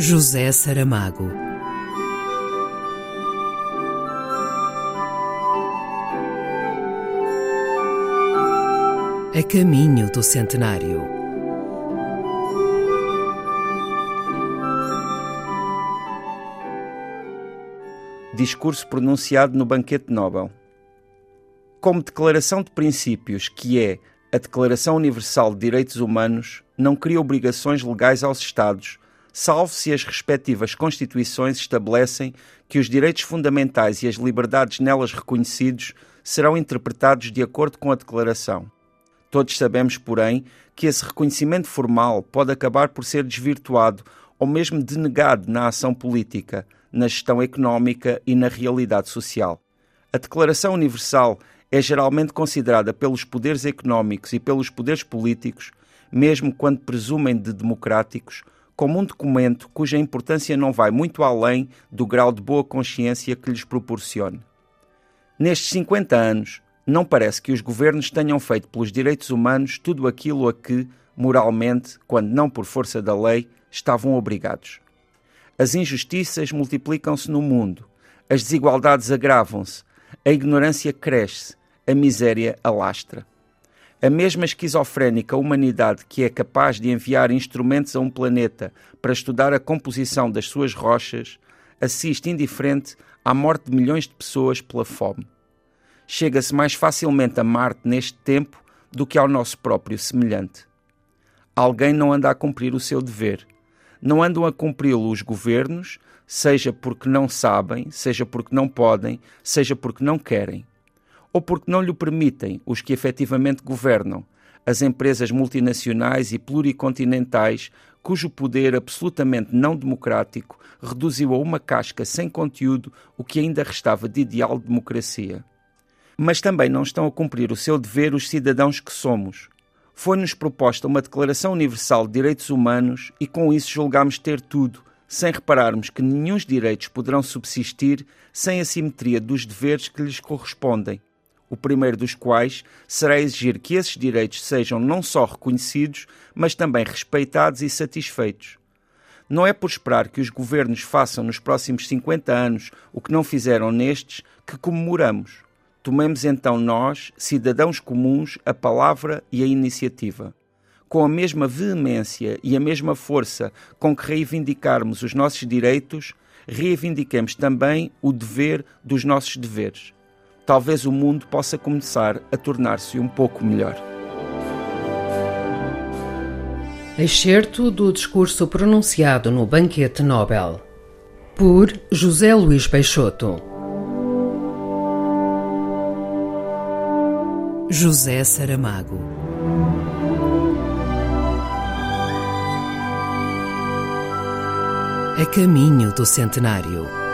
José Saramago. A caminho do centenário. Discurso pronunciado no banquete Nobel. Como declaração de princípios, que é a Declaração Universal de Direitos Humanos, não cria obrigações legais aos Estados salvo se as respectivas Constituições estabelecem que os direitos fundamentais e as liberdades nelas reconhecidos serão interpretados de acordo com a Declaração. Todos sabemos, porém, que esse reconhecimento formal pode acabar por ser desvirtuado ou mesmo denegado na ação política, na gestão económica e na realidade social. A Declaração Universal é geralmente considerada pelos poderes económicos e pelos poderes políticos, mesmo quando presumem de democráticos, como um documento cuja importância não vai muito além do grau de boa consciência que lhes proporcione. Nestes 50 anos, não parece que os governos tenham feito pelos direitos humanos tudo aquilo a que, moralmente, quando não por força da lei, estavam obrigados. As injustiças multiplicam-se no mundo, as desigualdades agravam-se, a ignorância cresce, a miséria alastra a mesma esquizofrénica humanidade que é capaz de enviar instrumentos a um planeta para estudar a composição das suas rochas, assiste indiferente à morte de milhões de pessoas pela fome. Chega-se mais facilmente a Marte neste tempo do que ao nosso próprio semelhante. Alguém não anda a cumprir o seu dever. Não andam a cumpri-lo os governos, seja porque não sabem, seja porque não podem, seja porque não querem ou porque não lhe permitem os que efetivamente governam, as empresas multinacionais e pluricontinentais cujo poder absolutamente não democrático reduziu a uma casca sem conteúdo o que ainda restava de ideal de democracia. Mas também não estão a cumprir o seu dever os cidadãos que somos. Foi-nos proposta uma Declaração Universal de Direitos Humanos e com isso julgámos ter tudo, sem repararmos que nenhum direitos poderão subsistir sem a simetria dos deveres que lhes correspondem o primeiro dos quais será exigir que esses direitos sejam não só reconhecidos, mas também respeitados e satisfeitos. Não é por esperar que os governos façam nos próximos 50 anos o que não fizeram nestes que comemoramos. Tomemos então nós, cidadãos comuns, a palavra e a iniciativa. Com a mesma veemência e a mesma força com que reivindicarmos os nossos direitos, reivindiquemos também o dever dos nossos deveres talvez o mundo possa começar a tornar-se um pouco melhor. Excerto do discurso pronunciado no Banquete Nobel por José Luís Peixoto. José Saramago. A caminho do centenário.